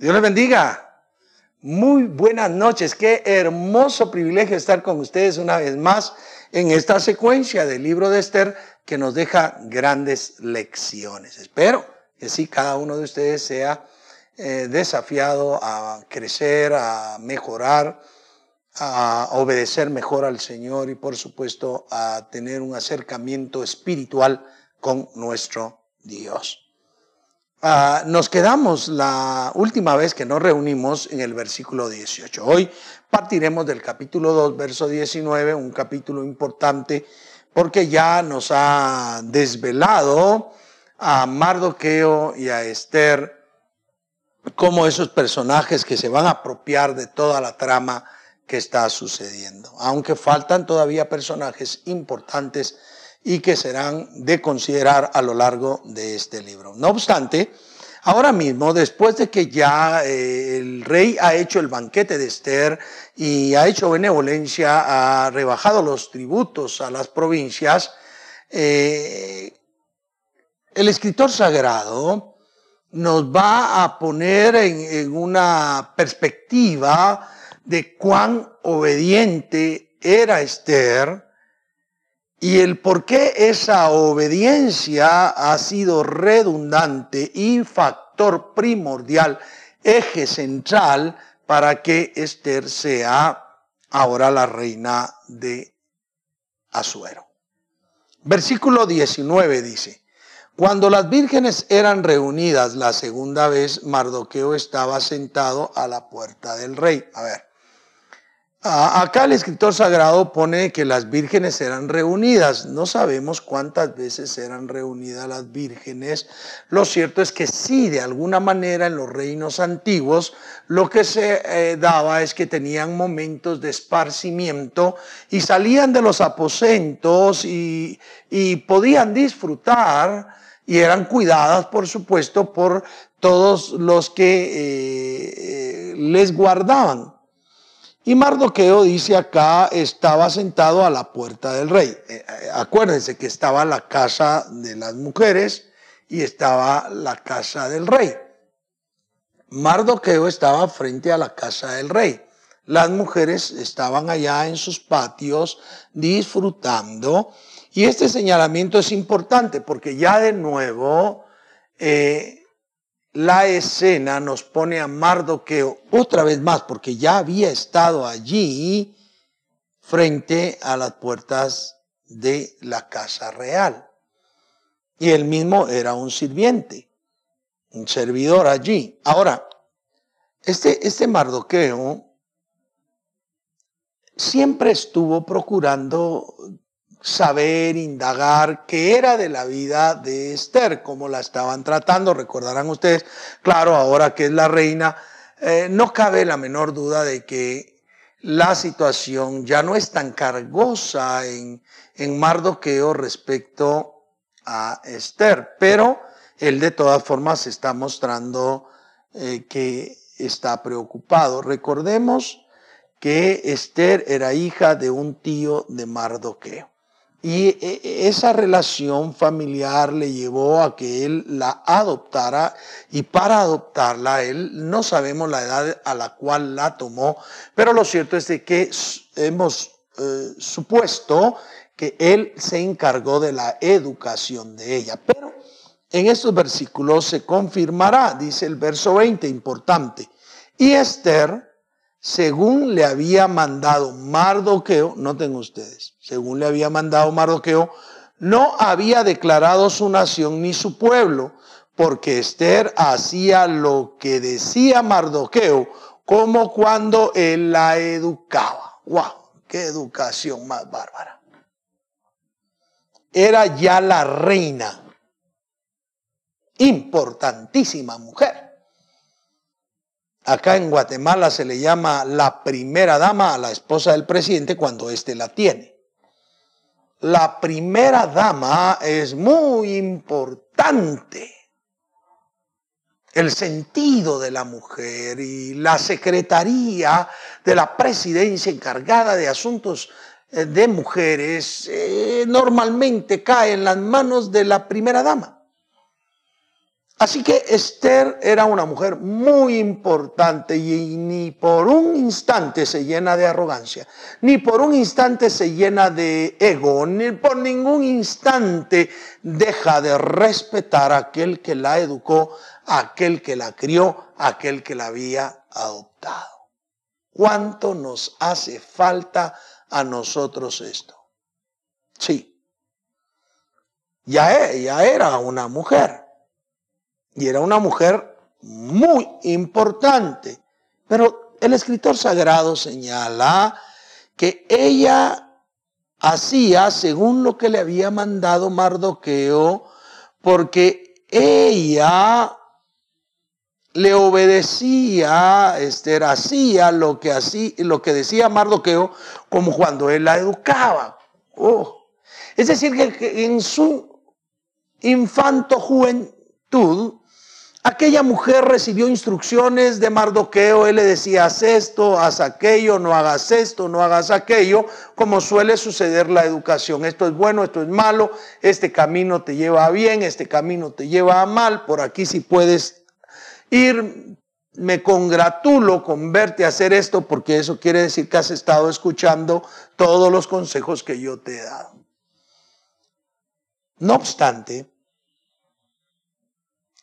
Dios les bendiga. Muy buenas noches. Qué hermoso privilegio estar con ustedes una vez más en esta secuencia del libro de Esther que nos deja grandes lecciones. Espero que sí, cada uno de ustedes sea eh, desafiado a crecer, a mejorar, a obedecer mejor al Señor y por supuesto a tener un acercamiento espiritual con nuestro Dios. Ah, nos quedamos la última vez que nos reunimos en el versículo 18. Hoy partiremos del capítulo 2, verso 19, un capítulo importante porque ya nos ha desvelado a Mardoqueo y a Esther como esos personajes que se van a apropiar de toda la trama que está sucediendo. Aunque faltan todavía personajes importantes y que serán de considerar a lo largo de este libro. No obstante, ahora mismo, después de que ya eh, el rey ha hecho el banquete de Esther y ha hecho benevolencia, ha rebajado los tributos a las provincias, eh, el escritor sagrado nos va a poner en una perspectiva de cuán obediente era Esther, y el por qué esa obediencia ha sido redundante y factor primordial, eje central para que Esther sea ahora la reina de Azuero. Versículo 19 dice, cuando las vírgenes eran reunidas la segunda vez, Mardoqueo estaba sentado a la puerta del rey. A ver, Acá el escritor sagrado pone que las vírgenes eran reunidas. No sabemos cuántas veces eran reunidas las vírgenes. Lo cierto es que sí, de alguna manera en los reinos antiguos lo que se eh, daba es que tenían momentos de esparcimiento y salían de los aposentos y, podían disfrutar y eran cuidadas, por supuesto, por todos los que eh, eh, les guardaban. Y Mardoqueo dice acá, estaba sentado a la puerta del rey. Eh, eh, acuérdense que estaba la casa de las mujeres y estaba la casa del rey. Mardoqueo estaba frente a la casa del rey. Las mujeres estaban allá en sus patios disfrutando. Y este señalamiento es importante porque ya de nuevo eh, la escena nos pone a Mardoqueo otra vez más, porque ya había estado allí frente a las puertas de la casa real. Y él mismo era un sirviente, un servidor allí. Ahora, este, este Mardoqueo siempre estuvo procurando saber, indagar qué era de la vida de Esther, cómo la estaban tratando. Recordarán ustedes, claro, ahora que es la reina, eh, no cabe la menor duda de que la situación ya no es tan cargosa en, en Mardoqueo respecto a Esther, pero él de todas formas está mostrando eh, que está preocupado. Recordemos que Esther era hija de un tío de Mardoqueo. Y e, e, esa relación familiar le llevó a que él la adoptara y para adoptarla, él no sabemos la edad a la cual la tomó, pero lo cierto es de que hemos eh, supuesto que él se encargó de la educación de ella. Pero en estos versículos se confirmará, dice el verso 20, importante. Y Esther, según le había mandado Mardoqueo, noten ustedes, según le había mandado Mardoqueo, no había declarado su nación ni su pueblo, porque Esther hacía lo que decía Mardoqueo, como cuando él la educaba. ¡Wow! ¡Qué educación más bárbara! Era ya la reina, importantísima mujer Acá en Guatemala se le llama la primera dama a la esposa del presidente cuando éste la tiene. La primera dama es muy importante. El sentido de la mujer y la secretaría de la presidencia encargada de asuntos eh, de mujeres eh, normalmente cae en las manos de la primera dama. Así que Esther era una mujer muy importante y ni por un instante se llena de arrogancia, ni por un instante se llena de ego, ni por ningún instante deja de respetar a aquel que la educó, a aquel que la crió, a aquel que la había adoptado. ¿Cuánto nos hace falta a nosotros esto? Sí, ya, ya era una mujer y era una mujer muy importante. Pero el escritor sagrado señala que ella hacía según lo que le había mandado Mardoqueo, porque ella le obedecía, Esther hacía lo que, lo que decía Mardoqueo, como cuando él la educaba. Oh. Es decir, que en su infanto juventud, Aquella mujer recibió instrucciones de Mardoqueo, él le decía, haz esto, haz aquello, no hagas esto, no hagas aquello, como suele suceder la educación. Esto es bueno, esto es malo, este camino te lleva a bien, este camino te lleva a mal, por aquí si puedes ir, me congratulo con verte hacer esto, porque eso quiere decir que has estado escuchando todos los consejos que yo te he dado. No obstante,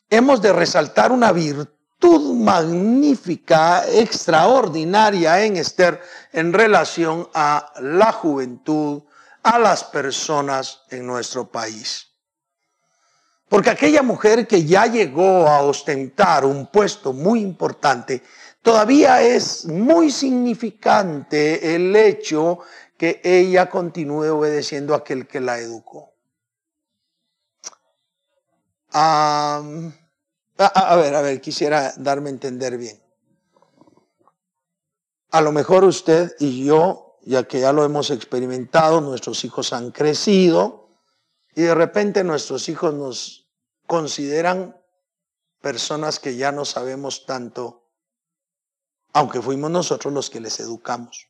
hemos de resaltar una virtud magnífica, extraordinaria en Esther en relación a la juventud, a las personas en nuestro país. Porque aquella mujer que ya llegó a ostentar un puesto muy importante, todavía es muy significante el hecho que ella continúe obedeciendo a aquel que la educó a, ver, a ver, quisiera darme a entender bien. A lo mejor usted y yo, ya que ya lo hemos experimentado, nuestros hijos han crecido y de repente nuestros hijos nos consideran personas que ya no sabemos tanto, aunque fuimos nosotros los que les educamos.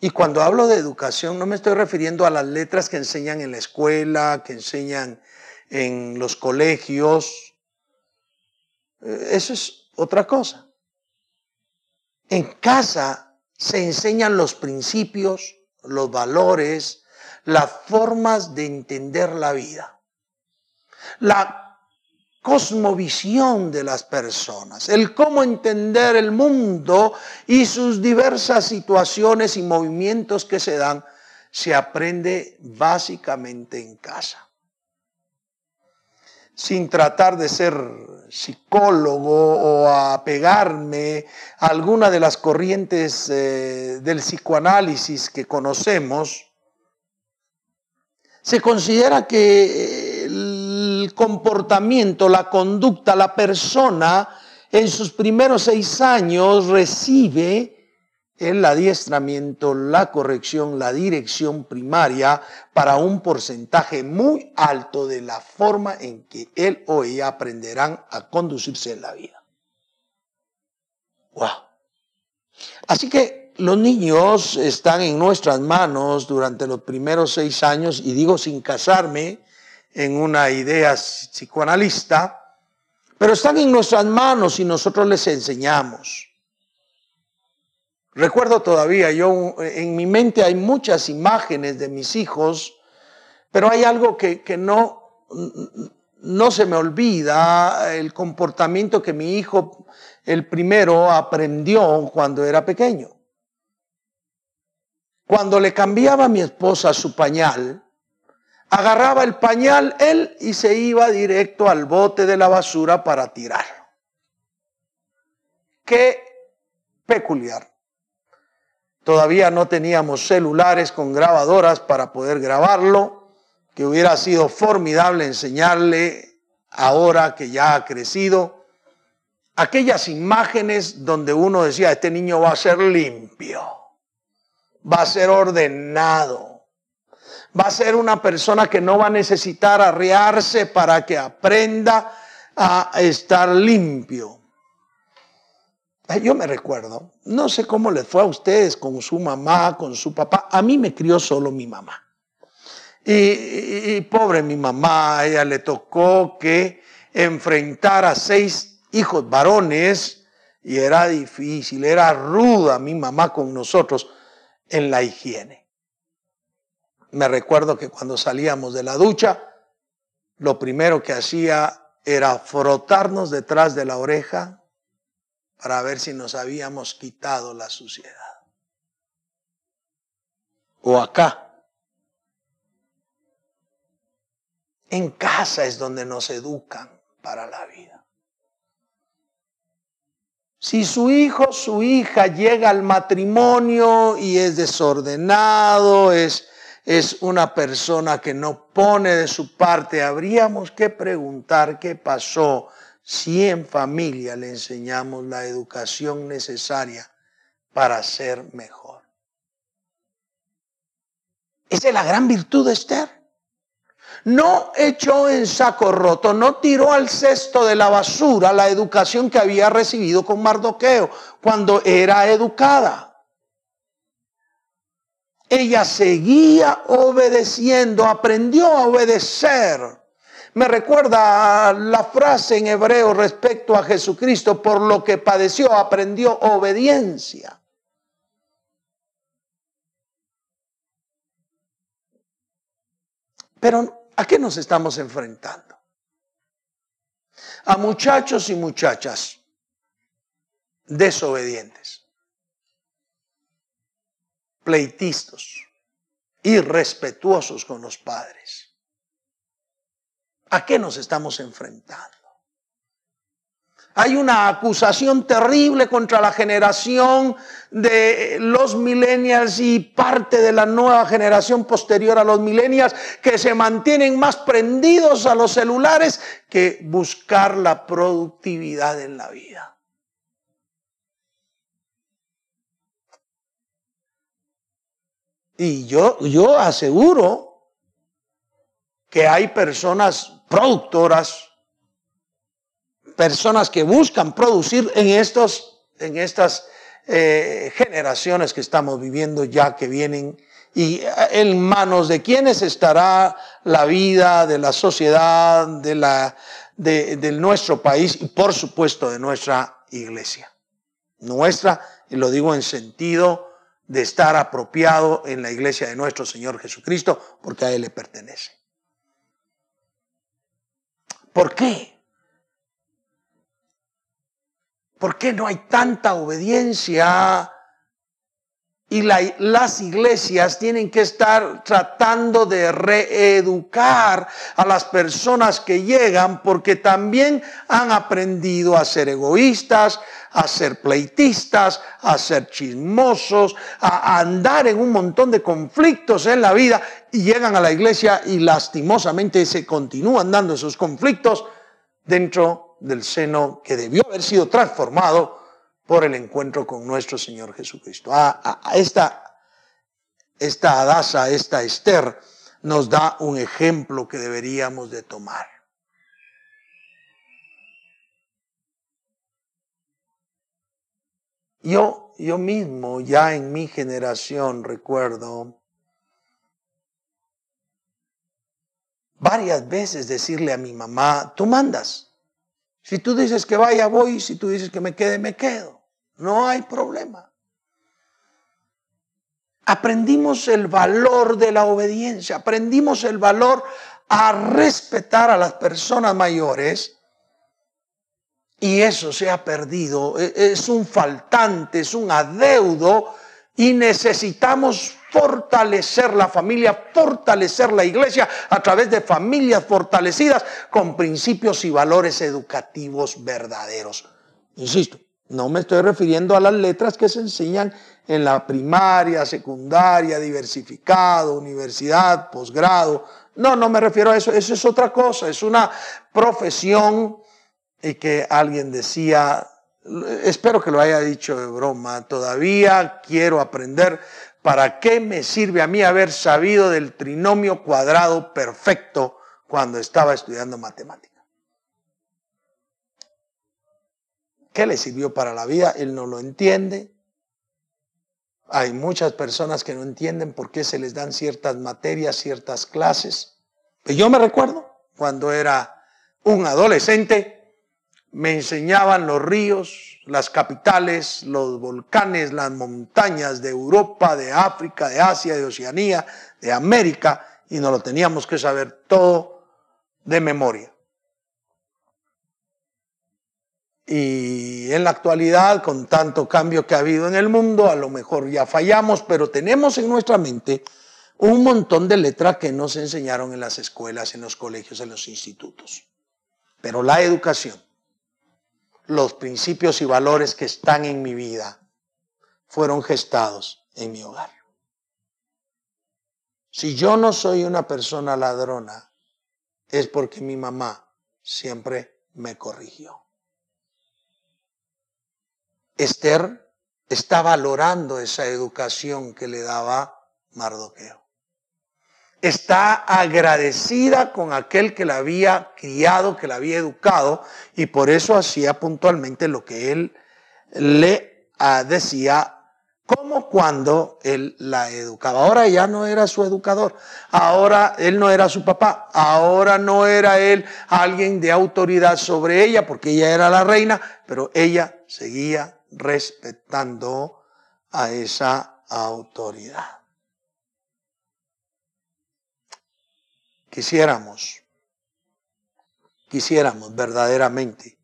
Y cuando hablo de educación no me estoy refiriendo a las letras que enseñan en la escuela, que enseñan en los colegios. Eh, eso es otra cosa. En casa se enseñan los principios, los valores, las formas de entender la vida. La cosmovisión de las personas, el cómo entender el mundo y sus diversas situaciones y movimientos que se dan, se aprende básicamente en casa sin tratar de ser psicólogo o apegarme a alguna de las corrientes eh, del psicoanálisis que conocemos, se considera que el comportamiento, la conducta, la persona en sus primeros seis años recibe el adiestramiento, la corrección, la dirección primaria para un porcentaje muy alto de la forma en que él o ella aprenderán a conducirse en la vida. Wow. Así que los niños están en nuestras manos durante los primeros seis años, y digo sin casarme en una idea psicoanalista, pero están en nuestras manos y nosotros les enseñamos. Recuerdo todavía, yo en mi mente hay muchas imágenes de mis hijos, pero hay algo que, que no, no se me olvida, el comportamiento que mi hijo, el primero, aprendió cuando era pequeño. Cuando le cambiaba a mi esposa su pañal, agarraba el pañal él y se iba directo al bote de la basura para tirarlo. Qué peculiar. Todavía no teníamos celulares con grabadoras para poder grabarlo, que hubiera sido formidable enseñarle ahora que ya ha crecido. Aquellas imágenes donde uno decía, este niño va a ser limpio, va a ser ordenado, va a ser una persona que no va a necesitar arrearse para que aprenda a estar limpio. Yo me recuerdo, no sé cómo les fue a ustedes con su mamá, con su papá. A mí me crió solo mi mamá. Y, pobre mi mamá, ella le tocó que enfrentar a seis hijos varones y era difícil, era ruda mi mamá con nosotros en la higiene. Me recuerdo que cuando salíamos de la ducha, lo primero que hacía era frotarnos detrás de la oreja para ver si nos habíamos quitado la suciedad. O acá. En casa es donde nos educan para la vida. Si su hijo, su hija llega al matrimonio y es desordenado, es, es una persona que no pone de su parte, habríamos que preguntar qué pasó si en familia le enseñamos la educación necesaria para ser mejor. Esa es la gran virtud de Esther no echó en saco roto, no tiró al cesto de la basura la educación que había recibido con Mardoqueo cuando era educada. Ella seguía obedeciendo, aprendió a obedecer. Me recuerda la frase en hebreo respecto a Jesucristo, por lo que padeció, aprendió obediencia. Pero ¿A qué nos estamos enfrentando? A muchachos y muchachas desobedientes, pleitistas, irrespetuosos con los padres. ¿A qué nos estamos enfrentando? Hay una acusación terrible contra la generación de los millennials y parte de la nueva generación posterior a los millennials que se mantienen más prendidos a los celulares que buscar la productividad en la vida. Y yo, yo aseguro que hay personas productoras personas que buscan producir en, estos, en estas eh, generaciones que estamos viviendo ya que vienen y eh, en manos de quienes estará la vida de la sociedad, de, la, de, de nuestro país y por supuesto de nuestra iglesia. Nuestra, y lo digo en sentido de estar apropiado en la iglesia de nuestro Señor Jesucristo, porque a Él le pertenece. ¿Por qué? ¿Por qué no hay tanta obediencia? Y las iglesias tienen que estar tratando de reeducar a las personas que llegan porque también han aprendido a ser egoístas, a ser pleitistas, a ser chismosos, a andar en un montón de conflictos en la vida y llegan a la iglesia y lastimosamente se continúan dando esos conflictos dentro del seno que debió haber sido transformado por el encuentro con nuestro Señor Jesucristo. A, esta, esta Adasa, esta Esther, nos da un ejemplo que deberíamos de tomar. Yo, yo mismo, ya en mi generación, recuerdo varias veces decirle a mi mamá, tú mandas. Si tú dices que vaya, voy. Si tú dices que me quede, me quedo. No hay problema. Aprendimos el valor de la obediencia, aprendimos el valor a respetar a las personas mayores y eso se ha perdido. E, es un faltante, es un adeudo y necesitamos fortalecer la familia, fortalecer la iglesia a través de familias fortalecidas con principios y valores educativos verdaderos. Insisto, no me estoy refiriendo a las letras que se enseñan en la primaria, secundaria, diversificado, universidad, posgrado. No, no me refiero a eso. Eso es otra cosa. Es una profesión y que alguien decía, espero que lo haya dicho de broma, todavía quiero aprender ¿Para qué me sirve a mí haber sabido del trinomio cuadrado perfecto cuando estaba estudiando matemática? ¿Qué le sirvió para la vida? Él no lo entiende. Hay muchas personas que no entienden por qué se les dan ciertas materias, ciertas clases. Yo me recuerdo cuando era un adolescente, me enseñaban los ríos, las capitales, los volcanes, las montañas de Europa, de África, de Asia, de Oceanía, de América, y nos lo teníamos que saber todo de memoria. Y en la actualidad, con tanto cambio que ha habido en el mundo, a lo mejor ya fallamos, pero tenemos en nuestra mente un montón de letras que nos enseñaron en las escuelas, en los colegios, en los institutos. Pero la educación, los principios y valores que están en mi vida, fueron gestados en mi hogar. Si yo no soy una persona ladrona, es porque mi mamá siempre me corrigió. Esther está valorando esa educación que le daba Mardoqueo. Está agradecida con aquel que la había criado, que la había educado, y por eso hacía puntualmente lo que él le ah, decía como cuando él la educaba. Ahora ya no era su educador, ahora él no era su papá, ahora no era él alguien de autoridad sobre ella, porque ella era la reina, pero ella seguía respetando a esa autoridad. Quisiéramos, quisiéramos verdaderamente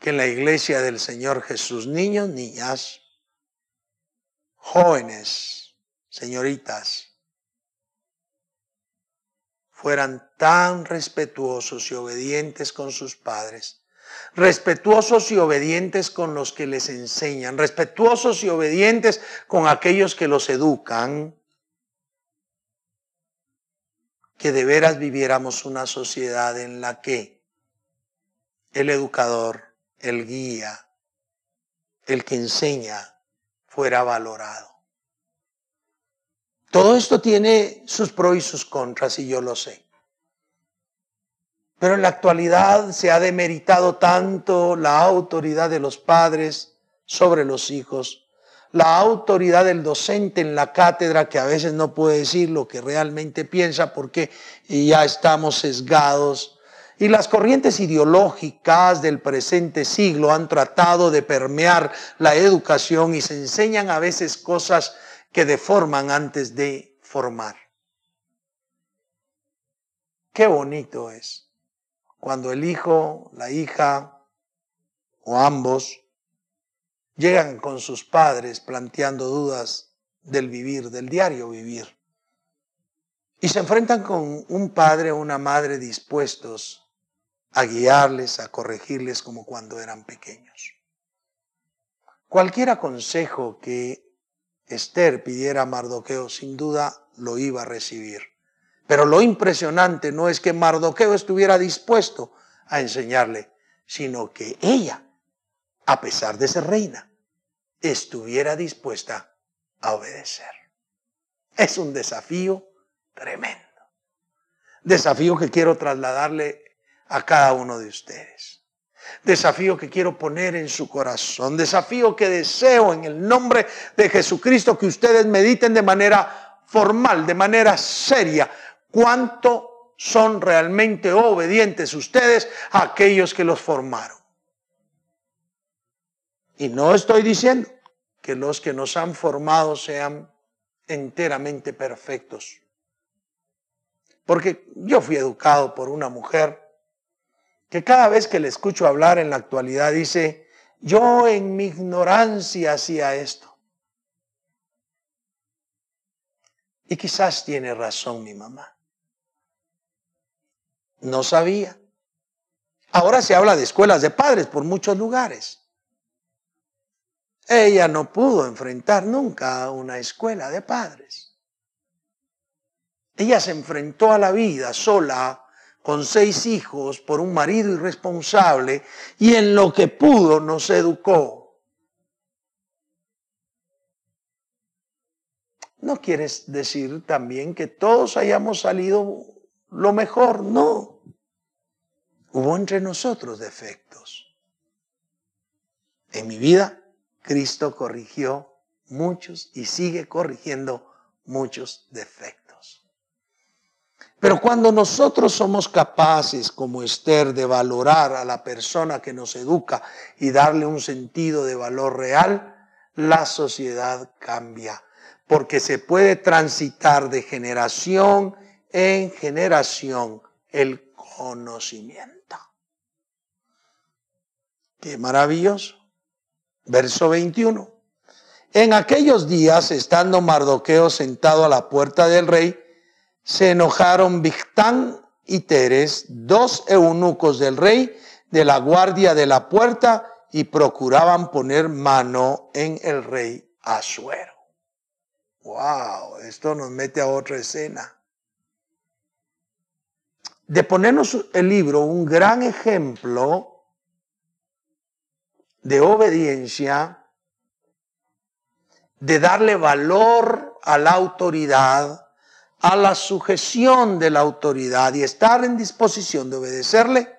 que en la iglesia del Señor Jesús, niños, niñas, jóvenes, señoritas, fueran tan respetuosos y obedientes con sus padres respetuosos y obedientes con los que les enseñan, respetuosos y obedientes con aquellos que los educan, que de veras viviéramos una sociedad en la que el educador, el guía, el que enseña, fuera valorado. Todo esto tiene sus pros y sus contras y yo lo sé. Pero en la actualidad se ha demeritado tanto la autoridad de los padres sobre los hijos, la autoridad del docente en la cátedra que a veces no puede decir lo que realmente piensa porque ya estamos sesgados. Y las corrientes ideológicas del presente siglo han tratado de permear la educación y se enseñan a veces cosas que deforman antes de formar. Qué bonito es cuando el hijo, la hija o ambos llegan con sus padres planteando dudas del vivir, del diario vivir, y se enfrentan con un padre o una madre dispuestos a guiarles, a corregirles como cuando eran pequeños. Cualquier consejo que Esther pidiera a Mardoqueo, sin duda lo iba a recibir. Pero lo impresionante no es que Mardoqueo estuviera dispuesto a enseñarle, sino que ella, a pesar de ser reina, estuviera dispuesta a obedecer. Es un desafío tremendo. Desafío que quiero trasladarle a cada uno de ustedes. Desafío que quiero poner en su corazón. Desafío que deseo en el nombre de Jesucristo que ustedes mediten de manera formal, de manera seria, cuánto son realmente obedientes ustedes a aquellos que los formaron. Y no estoy diciendo que los que nos han formado sean enteramente perfectos. Porque yo fui educado por una mujer que cada vez que le escucho hablar en la actualidad dice, yo en mi ignorancia hacía esto. Y quizás tiene razón mi mamá. No sabía. Ahora se habla de escuelas de padres por muchos lugares. Ella no pudo enfrentar nunca a una escuela de padres. Ella se enfrentó a la vida sola, con seis hijos, por un marido irresponsable, y en lo que pudo nos educó. No quieres decir también que todos hayamos salido lo mejor, no. Hubo entre nosotros defectos. En mi vida, Cristo corrigió muchos y sigue corrigiendo muchos defectos. Pero cuando nosotros somos capaces, como Esther, de valorar a la persona que nos educa y darle un sentido de valor real, la sociedad cambia, porque se puede transitar de generación en generación el conocimiento. Qué maravilloso. Verso 21. En aquellos días, estando Mardoqueo sentado a la puerta del rey, se enojaron Victán y Teres, dos eunucos del rey, de la guardia de la puerta, y procuraban poner mano en el rey Asuero. Wow, esto nos mete a otra escena. De ponernos el libro un gran ejemplo de obediencia, de darle valor a la autoridad, a la sujeción de la autoridad y estar en disposición de obedecerle,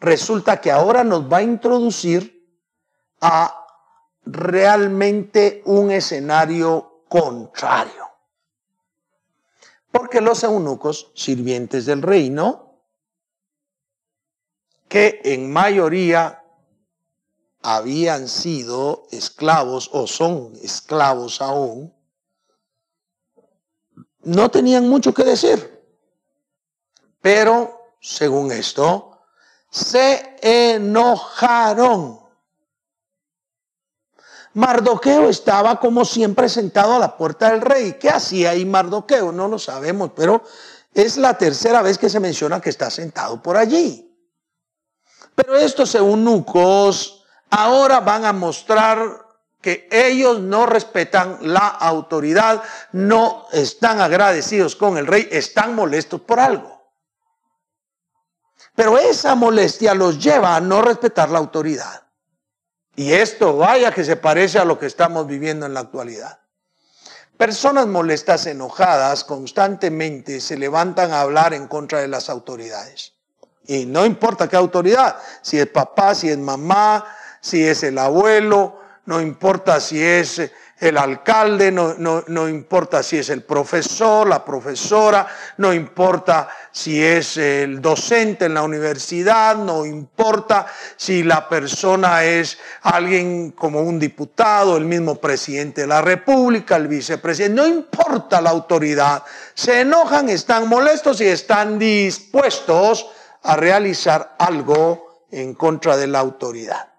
resulta que ahora nos va a introducir a realmente un escenario contrario. Porque los eunucos, sirvientes del reino, que en mayoría habían sido esclavos o son esclavos aún, no tenían mucho que decir. Pero, según esto, se enojaron. Mardoqueo estaba como siempre sentado a la puerta del rey. ¿Qué hacía ahí Mardoqueo? No lo sabemos, pero es la tercera vez que se menciona que está sentado por allí. Pero estos eunucos ahora van a mostrar que ellos no respetan la autoridad, no están agradecidos con el rey, están molestos por algo. Pero esa molestia los lleva a no respetar la autoridad. Y esto vaya que se parece a lo que estamos viviendo en la actualidad. Personas molestas, enojadas, constantemente se levantan a hablar en contra de las autoridades. Y no importa qué autoridad, si es papá, si es mamá, si es el abuelo, no importa si es el alcalde, no, no, importa si es el profesor, la profesora, no importa si es el docente en la universidad, no importa si la persona es alguien como un diputado, el mismo presidente de la República, el vicepresidente, no importa la autoridad, se enojan, están molestos y están dispuestos a realizar algo en contra de la autoridad.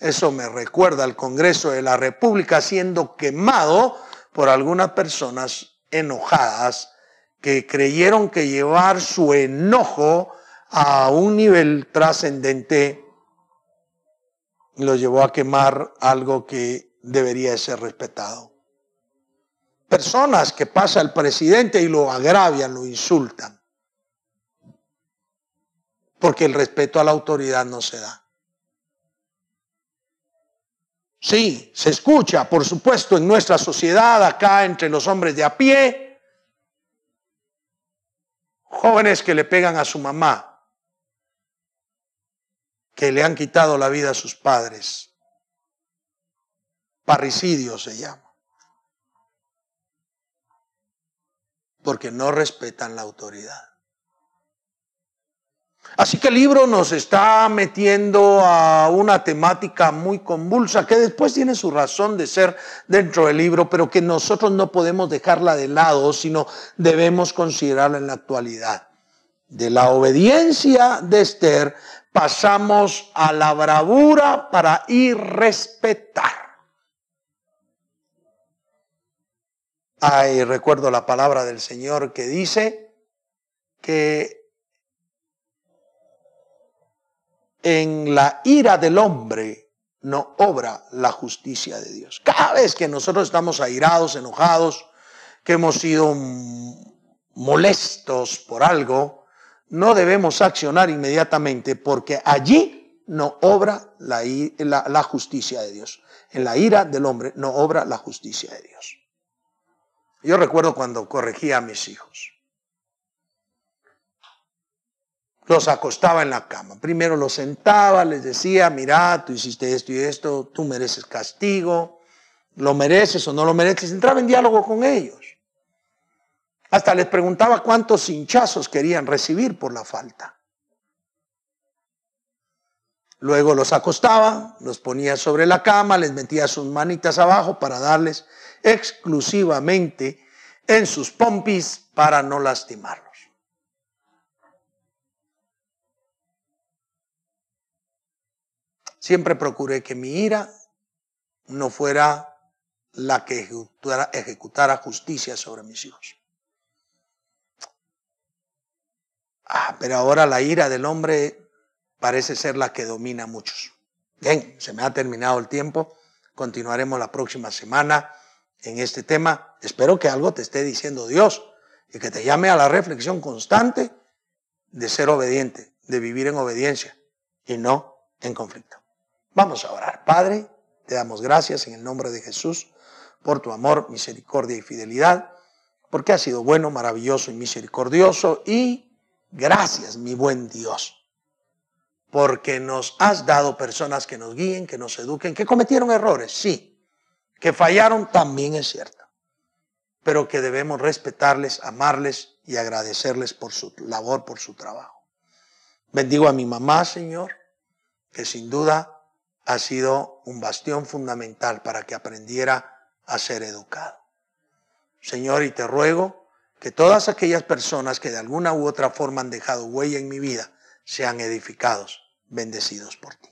Eso me recuerda al Congreso de la República siendo quemado por algunas personas enojadas que creyeron que llevar su enojo a un nivel trascendente lo llevó a quemar algo que debería ser respetado. Personas que pasa el presidente y lo agravian, lo insultan, porque el respeto a la autoridad no se da. Sí, se escucha, por supuesto, en nuestra sociedad, acá entre los hombres de a pie, jóvenes que le pegan a su mamá, que le han quitado la vida a sus padres. Parricidio se llama. Porque no respetan la autoridad. Así que el libro nos está metiendo a una temática muy convulsa que después tiene su razón de ser dentro del libro, pero que nosotros no podemos dejarla de lado, sino debemos considerarla en la actualidad. De la obediencia de Esther pasamos a la bravura para ir respetar. Ay, recuerdo la palabra del Señor que dice que en la ira del hombre no obra la justicia de Dios. Cada vez que nosotros estamos airados, enojados, que hemos sido molestos por algo, no debemos accionar inmediatamente porque allí no obra la, justicia de Dios. En la ira del hombre no obra la justicia de Dios. Yo recuerdo cuando corregía a mis hijos. Los acostaba en la cama. Primero los sentaba, les decía, mira, tú hiciste esto y esto, tú mereces castigo, lo mereces o no lo mereces. Entraba en diálogo con ellos. Hasta les preguntaba cuántos hinchazos querían recibir por la falta. Luego los acostaba, los ponía sobre la cama, les metía sus manitas abajo para darles exclusivamente en sus pompis para no lastimarlos. Siempre procuré que mi ira no fuera la que ejecutara, justicia sobre mis hijos. Ah, pero ahora la ira del hombre parece ser la que domina a muchos. Bien, se me ha terminado el tiempo. Continuaremos la próxima semana en este tema. Espero que algo te esté diciendo Dios y que te llame a la reflexión constante de ser obediente, de vivir en obediencia y no en conflicto. Vamos a orar. Padre, te damos gracias en el nombre de Jesús por tu amor, misericordia y fidelidad, porque has sido bueno, maravilloso y misericordioso. Y gracias, mi buen Dios, porque nos has dado personas que nos guíen, que nos eduquen, que cometieron errores, sí, que fallaron también es cierto, pero que debemos respetarles, amarles y agradecerles por su labor, por su trabajo. Bendigo a mi mamá, Señor, que sin duda ha sido un bastión fundamental para que aprendiera a ser educado. Señor, y te ruego que todas aquellas personas que de alguna u otra forma han dejado huella en mi vida sean edificados, bendecidos por ti.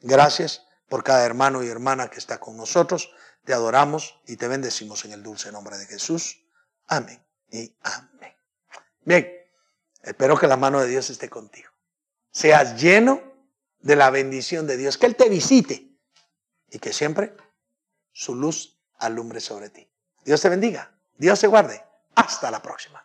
Gracias por cada hermano y hermana que está con nosotros. Te adoramos y te bendecimos en el dulce nombre de Jesús. Amén y amén. Bien, espero que la mano de Dios esté contigo. Seas lleno de la bendición de Dios, que Él te visite y que siempre su luz alumbre sobre ti. Dios te bendiga, Dios te guarde. Hasta la próxima.